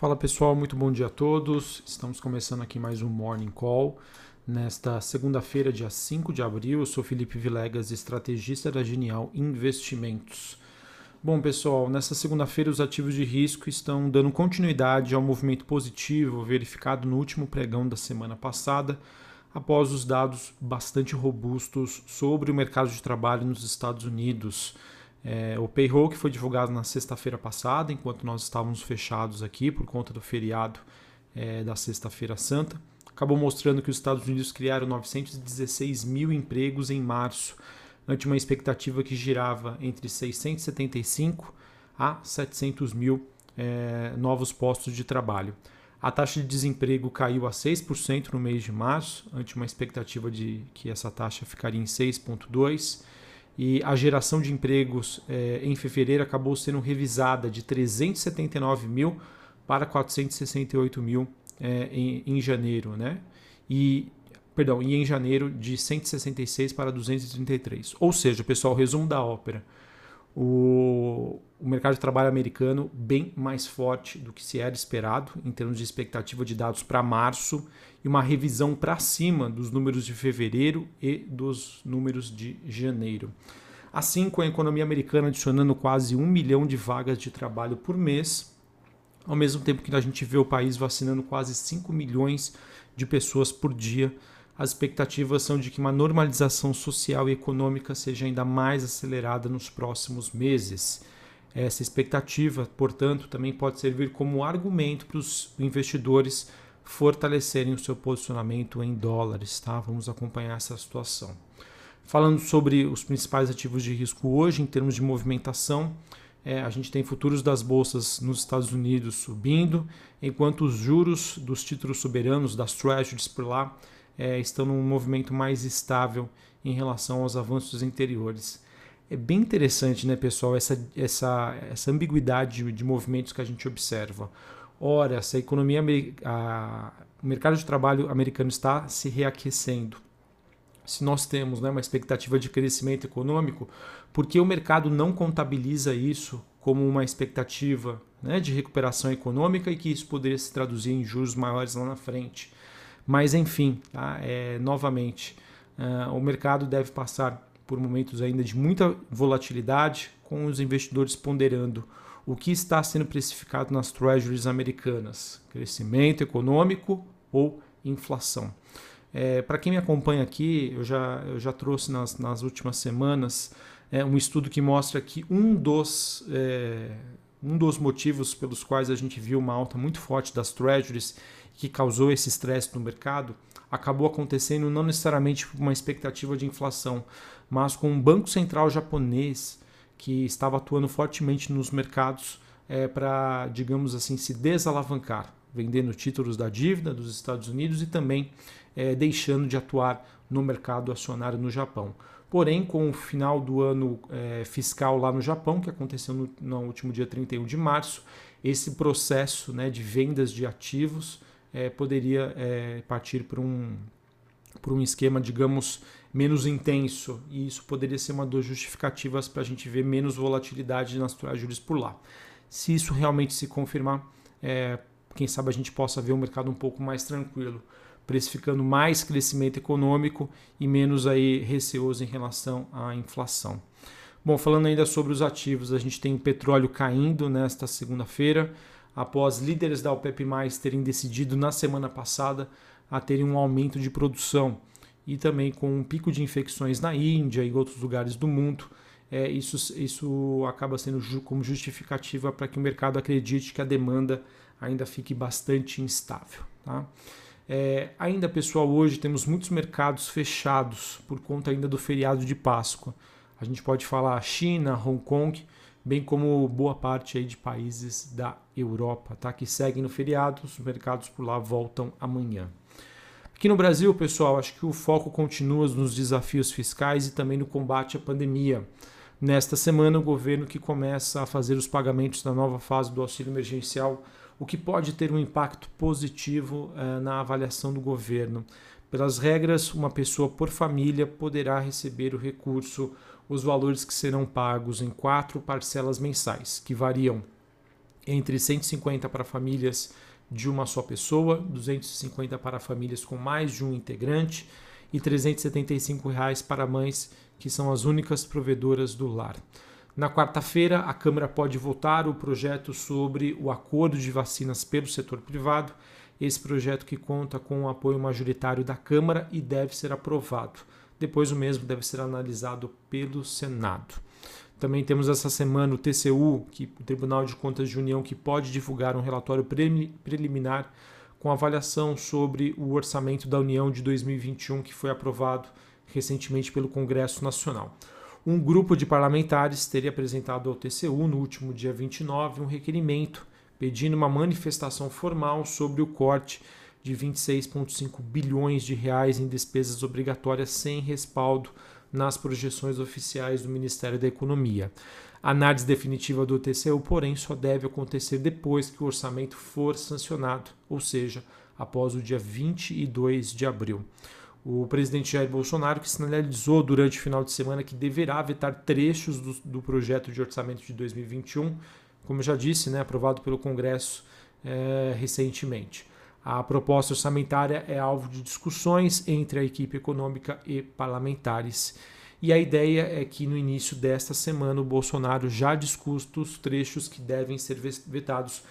Fala pessoal, muito bom dia a todos. Estamos começando aqui mais um Morning Call. Nesta segunda-feira, dia 5 de abril, eu sou Felipe Vilegas, estrategista da Genial Investimentos. Bom, pessoal, nesta segunda-feira os ativos de risco estão dando continuidade ao movimento positivo verificado no último pregão da semana passada, após os dados bastante robustos sobre o mercado de trabalho nos Estados Unidos. É, o payroll que foi divulgado na sexta-feira passada, enquanto nós estávamos fechados aqui por conta do feriado é, da Sexta-feira Santa, acabou mostrando que os Estados Unidos criaram 916 mil empregos em março, ante uma expectativa que girava entre 675 a 700 mil é, novos postos de trabalho. A taxa de desemprego caiu a 6% no mês de março, ante uma expectativa de que essa taxa ficaria em 6,2%. E a geração de empregos é, em fevereiro acabou sendo revisada de 379 mil para 468 mil é, em, em janeiro, né? E perdão, e em janeiro de 166 para 233. Ou seja, pessoal, resumo da ópera. O, o, mercado de trabalho americano bem mais forte do que se era esperado em termos de expectativa de dados para março e uma revisão para cima dos números de fevereiro e dos números de janeiro. Assim, com a economia americana adicionando quase um milhão de vagas de trabalho por mês, ao mesmo tempo que a gente vê o país vacinando quase 5 milhões de pessoas por dia, as expectativas são de que uma normalização social e econômica seja ainda mais acelerada nos próximos meses. Essa expectativa, portanto, também pode servir como argumento para os investidores fortalecerem o seu posicionamento em dólares. Tá? Vamos acompanhar essa situação. Falando sobre os principais ativos de risco hoje, em termos de movimentação, é, a gente tem futuros das bolsas nos Estados Unidos subindo, enquanto os juros dos títulos soberanos, das treasuries por lá, é, estão num movimento mais estável em relação aos avanços anteriores. É bem interessante, né, pessoal, essa, essa, essa ambiguidade de, de movimentos que a gente observa. Ora, se a economia, a, o mercado de trabalho americano está se reaquecendo, se nós temos né, uma expectativa de crescimento econômico, porque o mercado não contabiliza isso como uma expectativa né, de recuperação econômica e que isso poderia se traduzir em juros maiores lá na frente. Mas, enfim, tá, é, novamente, uh, o mercado deve passar por momentos ainda de muita volatilidade, com os investidores ponderando o que está sendo precificado nas treasuries americanas: crescimento econômico ou inflação. É, Para quem me acompanha aqui, eu já, eu já trouxe nas, nas últimas semanas é, um estudo que mostra que um dos, é, um dos motivos pelos quais a gente viu uma alta muito forte das treasuries que causou esse estresse no mercado acabou acontecendo não necessariamente por uma expectativa de inflação, mas com um banco central japonês que estava atuando fortemente nos mercados é, para, digamos assim, se desalavancar vendendo títulos da dívida dos Estados Unidos e também é, deixando de atuar no mercado acionário no Japão. Porém, com o final do ano é, fiscal lá no Japão, que aconteceu no, no, último dia 31 de março, esse processo né, de vendas de ativos é, poderia é, partir para um, por um esquema, digamos, menos intenso. E isso poderia ser uma das justificativas para a gente ver menos volatilidade nas juros por lá. Se isso realmente se confirmar, é, quem sabe a gente possa ver um mercado um pouco mais tranquilo, precificando mais crescimento econômico e menos aí receoso em relação à inflação. Bom, falando ainda sobre os ativos, a gente tem o petróleo caindo nesta segunda-feira, após líderes da OPEP+, terem decidido na semana passada a terem um aumento de produção e também com um pico de infecções na Índia e outros lugares do mundo, é, isso, isso acaba sendo como justificativa para que o mercado acredite que a demanda ainda fique bastante instável. Tá? É, ainda, pessoal, hoje temos muitos mercados fechados por conta ainda do feriado de Páscoa. A gente pode falar China, Hong Kong, bem como boa parte aí de países da Europa, tá? que seguem no feriado. Os mercados por lá voltam amanhã. Aqui no Brasil, pessoal, acho que o foco continua nos desafios fiscais e também no combate à pandemia. Nesta semana, o governo que começa a fazer os pagamentos da nova fase do auxílio emergencial o que pode ter um impacto positivo uh, na avaliação do governo. Pelas regras, uma pessoa por família poderá receber o recurso, os valores que serão pagos em quatro parcelas mensais, que variam entre 150 para famílias de uma só pessoa, 250 para famílias com mais de um integrante e 375 reais para mães que são as únicas provedoras do lar. Na quarta-feira, a Câmara pode votar o projeto sobre o acordo de vacinas pelo setor privado, esse projeto que conta com o apoio majoritário da Câmara e deve ser aprovado. Depois o mesmo deve ser analisado pelo Senado. Também temos essa semana o TCU, que, o Tribunal de Contas de União, que pode divulgar um relatório preliminar com avaliação sobre o orçamento da União de 2021, que foi aprovado recentemente pelo Congresso Nacional. Um grupo de parlamentares teria apresentado ao TCU, no último dia 29, um requerimento pedindo uma manifestação formal sobre o corte de 26,5 bilhões de reais em despesas obrigatórias sem respaldo nas projeções oficiais do Ministério da Economia. A análise definitiva do TCU, porém, só deve acontecer depois que o orçamento for sancionado, ou seja, após o dia 22 de abril. O presidente Jair Bolsonaro, que sinalizou durante o final de semana que deverá vetar trechos do, do projeto de orçamento de 2021, como já disse, né, aprovado pelo Congresso é, recentemente. A proposta orçamentária é alvo de discussões entre a equipe econômica e parlamentares. E a ideia é que no início desta semana o Bolsonaro já discuta os trechos que devem ser vetados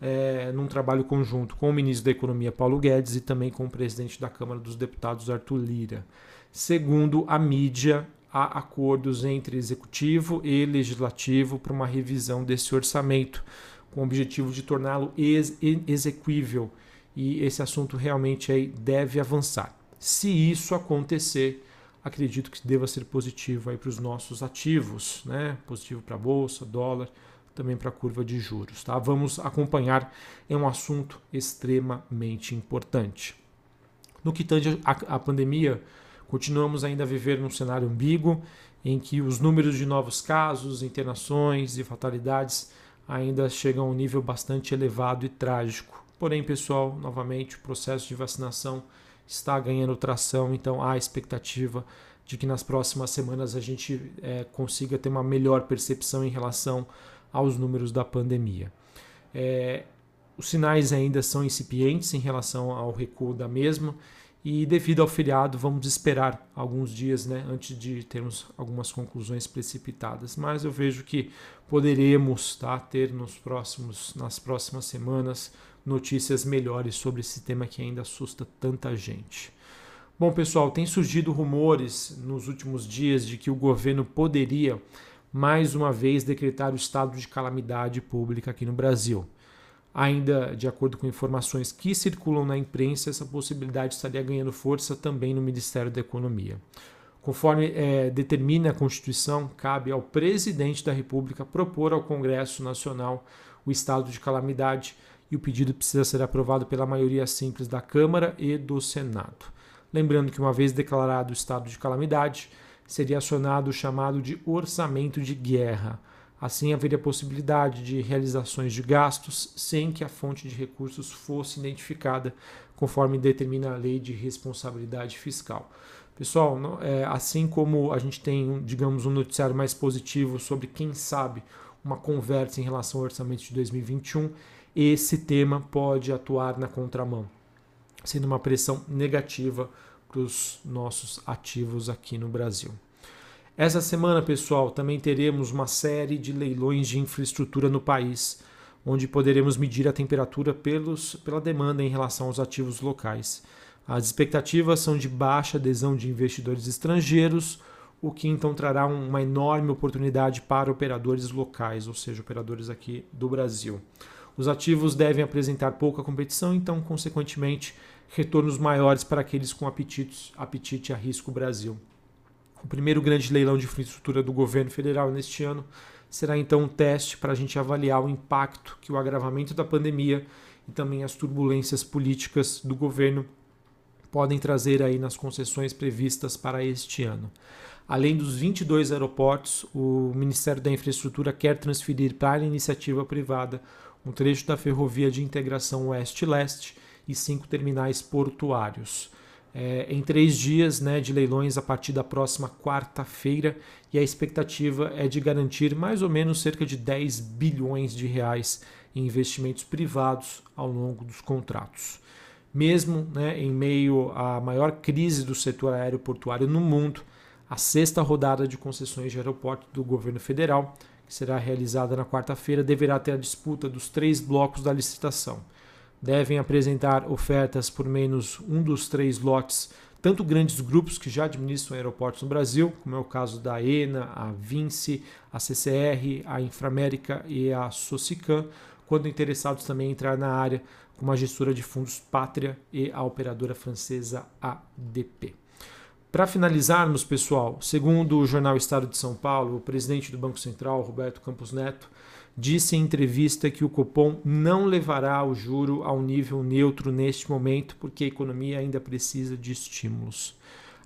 é, num trabalho conjunto com o ministro da Economia Paulo Guedes e também com o presidente da Câmara dos Deputados Arthur Lira. Segundo a mídia, há acordos entre executivo e legislativo para uma revisão desse orçamento, com o objetivo de torná-lo ex e esse assunto realmente aí deve avançar. Se isso acontecer, acredito que deva ser positivo aí para os nossos ativos, né? Positivo para a bolsa, dólar, também para a curva de juros, tá? Vamos acompanhar, é um assunto extremamente importante. No que tange à pandemia, continuamos ainda a viver num cenário ambíguo em que os números de novos casos, internações e fatalidades ainda chegam a um nível bastante elevado e trágico. Porém, pessoal, novamente, o processo de vacinação está ganhando tração, então há expectativa de que nas próximas semanas a gente é, consiga ter uma melhor percepção em relação aos números da pandemia. É, os sinais ainda são incipientes em relação ao recuo da mesma e devido ao feriado vamos esperar alguns dias né, antes de termos algumas conclusões precipitadas. Mas eu vejo que poderemos tá, ter nos próximos, nas próximas semanas notícias melhores sobre esse tema que ainda assusta tanta gente. Bom, pessoal, tem surgido rumores nos últimos dias de que o governo poderia mais uma vez decretar o estado de calamidade pública aqui no Brasil. Ainda de acordo com informações que circulam na imprensa, essa possibilidade estaria ganhando força também no Ministério da Economia. Conforme é, determina a Constituição, cabe ao presidente da República propor ao Congresso Nacional o estado de calamidade e o pedido precisa ser aprovado pela maioria simples da Câmara e do Senado. Lembrando que, uma vez declarado o estado de calamidade, seria acionado o chamado de orçamento de guerra. Assim, haveria possibilidade de realizações de gastos sem que a fonte de recursos fosse identificada, conforme determina a lei de responsabilidade fiscal. Pessoal, é, assim como a gente tem, digamos, um noticiário mais positivo sobre, quem sabe, uma conversa em relação ao orçamento de 2021, esse tema pode atuar na contramão, sendo uma pressão negativa para os nossos ativos aqui no Brasil. Essa semana, pessoal, também teremos uma série de leilões de infraestrutura no país, onde poderemos medir a temperatura pelos, pela demanda em relação aos ativos locais. As expectativas são de baixa adesão de investidores estrangeiros, o que então trará uma enorme oportunidade para operadores locais, ou seja, operadores aqui do Brasil. Os ativos devem apresentar pouca competição, então, consequentemente, retornos maiores para aqueles com apetite, apetite a risco Brasil. O primeiro grande leilão de infraestrutura do governo federal neste ano será então um teste para a gente avaliar o impacto que o agravamento da pandemia e também as turbulências políticas do governo podem trazer aí nas concessões previstas para este ano. Além dos 22 aeroportos, o Ministério da Infraestrutura quer transferir para a iniciativa privada um trecho da ferrovia de integração oeste-leste e cinco terminais portuários. É, em três dias né, de leilões a partir da próxima quarta-feira e a expectativa é de garantir mais ou menos cerca de 10 bilhões de reais em investimentos privados ao longo dos contratos. Mesmo né, em meio à maior crise do setor aeroportuário no mundo, a sexta rodada de concessões de aeroporto do governo federal, que será realizada na quarta-feira, deverá ter a disputa dos três blocos da licitação devem apresentar ofertas por menos um dos três lotes, tanto grandes grupos que já administram aeroportos no Brasil, como é o caso da ENA, a Vinci, a CCR, a Inframérica e a Socicam, quando interessados também entrar na área, como a gestora de fundos Pátria e a operadora francesa ADP. Para finalizarmos, pessoal, segundo o jornal Estado de São Paulo, o presidente do Banco Central, Roberto Campos Neto, disse em entrevista que o Copom não levará o juro ao nível neutro neste momento, porque a economia ainda precisa de estímulos.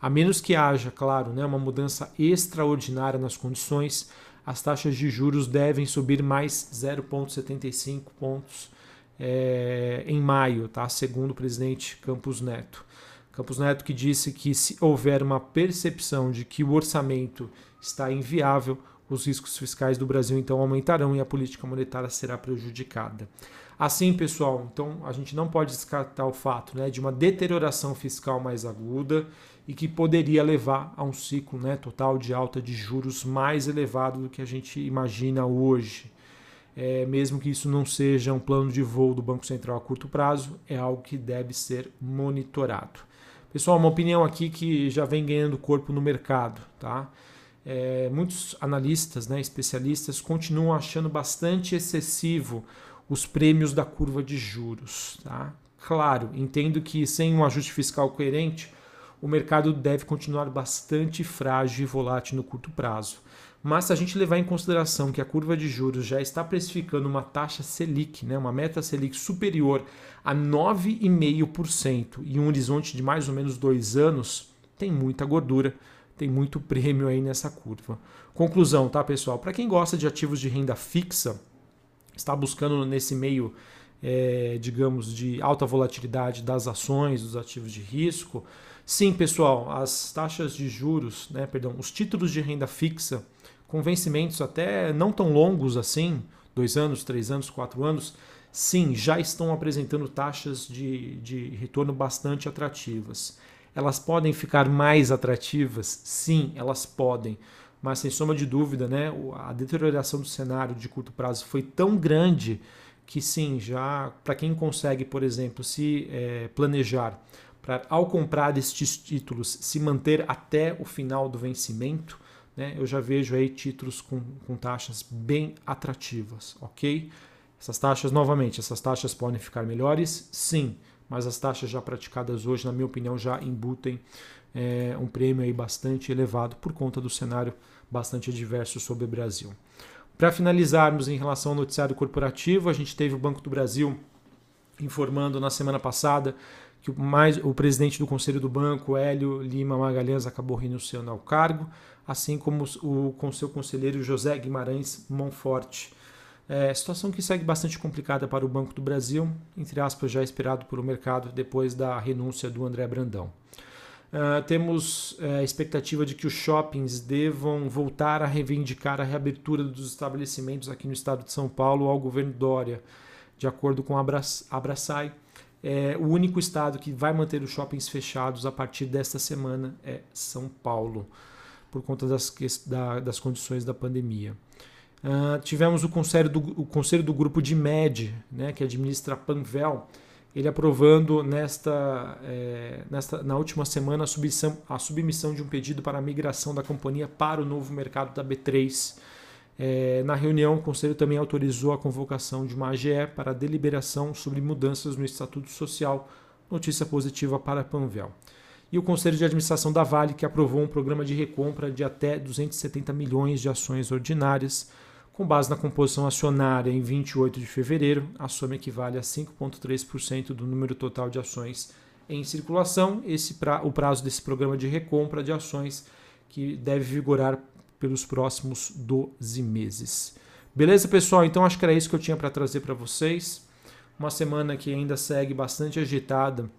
A menos que haja, claro, né, uma mudança extraordinária nas condições, as taxas de juros devem subir mais 0,75 pontos é, em maio, tá? segundo o presidente Campos Neto. Campos Neto que disse que se houver uma percepção de que o orçamento está inviável, os riscos fiscais do Brasil então aumentarão e a política monetária será prejudicada. Assim, pessoal, então a gente não pode descartar o fato né, de uma deterioração fiscal mais aguda e que poderia levar a um ciclo né, total de alta de juros mais elevado do que a gente imagina hoje. É, mesmo que isso não seja um plano de voo do Banco Central a curto prazo, é algo que deve ser monitorado. Pessoal, uma opinião aqui que já vem ganhando corpo no mercado, tá? É, muitos analistas, né, especialistas, continuam achando bastante excessivo os prêmios da curva de juros. Tá? Claro, entendo que sem um ajuste fiscal coerente, o mercado deve continuar bastante frágil e volátil no curto prazo. Mas se a gente levar em consideração que a curva de juros já está precificando uma taxa Selic, né, uma meta Selic superior a 9,5% e um horizonte de mais ou menos dois anos, tem muita gordura tem muito prêmio aí nessa curva. Conclusão, tá, pessoal? Para quem gosta de ativos de renda fixa, está buscando nesse meio, é, digamos, de alta volatilidade das ações, dos ativos de risco, sim, pessoal, as taxas de juros, né, perdão, os títulos de renda fixa com vencimentos até não tão longos assim, dois anos, três anos, quatro anos, sim, já estão apresentando taxas de, de retorno bastante atrativas. Elas podem ficar mais atrativas? Sim, elas podem. Mas sem sombra de dúvida, né, a deterioração do cenário de curto prazo foi tão grande que sim, já para quem consegue, por exemplo, se é, planejar para ao comprar estes títulos se manter até o final do vencimento, né, eu já vejo aí títulos com, com taxas bem atrativas, ok? Essas taxas, novamente, essas taxas podem ficar melhores? Sim mas as taxas já praticadas hoje, na minha opinião, já embutem é, um prêmio aí bastante elevado por conta do cenário bastante adverso sobre o Brasil. Para finalizarmos em relação ao noticiário corporativo, a gente teve o Banco do Brasil informando na semana passada que mais, o presidente do Conselho do Banco, Hélio Lima Magalhães, acabou renunciando ao cargo, assim como o, com seu conselheiro José Guimarães Monforte. É, situação que segue bastante complicada para o Banco do Brasil, entre aspas, já esperado pelo mercado depois da renúncia do André Brandão. Uh, temos uh, a expectativa de que os shoppings devam voltar a reivindicar a reabertura dos estabelecimentos aqui no estado de São Paulo ao governo Dória. De acordo com a Abraçai, é, o único estado que vai manter os shoppings fechados a partir desta semana é São Paulo, por conta das, da, das condições da pandemia. Uh, tivemos o conselho, do, o conselho do grupo de MED, né, que administra a Panvel, ele aprovando nesta, é, nesta, na última semana a submissão, a submissão de um pedido para a migração da companhia para o novo mercado da B3. É, na reunião, o Conselho também autorizou a convocação de uma AGE para deliberação sobre mudanças no Estatuto Social, notícia positiva para a Panvel. E o Conselho de Administração da Vale, que aprovou um programa de recompra de até 270 milhões de ações ordinárias com base na composição acionária em 28 de fevereiro, a soma equivale a 5,3% do número total de ações em circulação. Esse pra, o prazo desse programa de recompra de ações que deve vigorar pelos próximos 12 meses. Beleza, pessoal? Então acho que era isso que eu tinha para trazer para vocês. Uma semana que ainda segue bastante agitada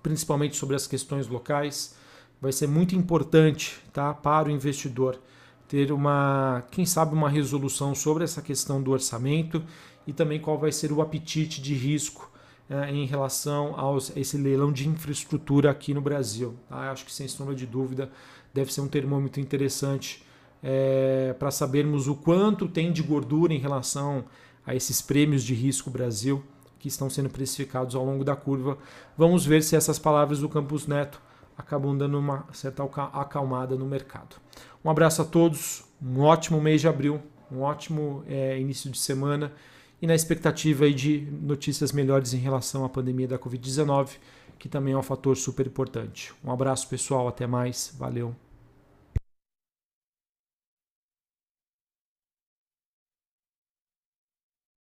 principalmente sobre as questões locais. Vai ser muito importante tá, para o investidor ter uma, quem sabe, uma resolução sobre essa questão do orçamento e também qual vai ser o apetite de risco é, em relação a esse leilão de infraestrutura aqui no Brasil. Tá? Acho que sem sombra de dúvida deve ser um termômetro interessante é, para sabermos o quanto tem de gordura em relação a esses prêmios de risco Brasil que estão sendo precificados ao longo da curva. Vamos ver se essas palavras do Campus Neto acabam dando uma certa acalmada no mercado. Um abraço a todos, um ótimo mês de abril, um ótimo é, início de semana e na expectativa aí de notícias melhores em relação à pandemia da Covid-19, que também é um fator super importante. Um abraço pessoal, até mais, valeu.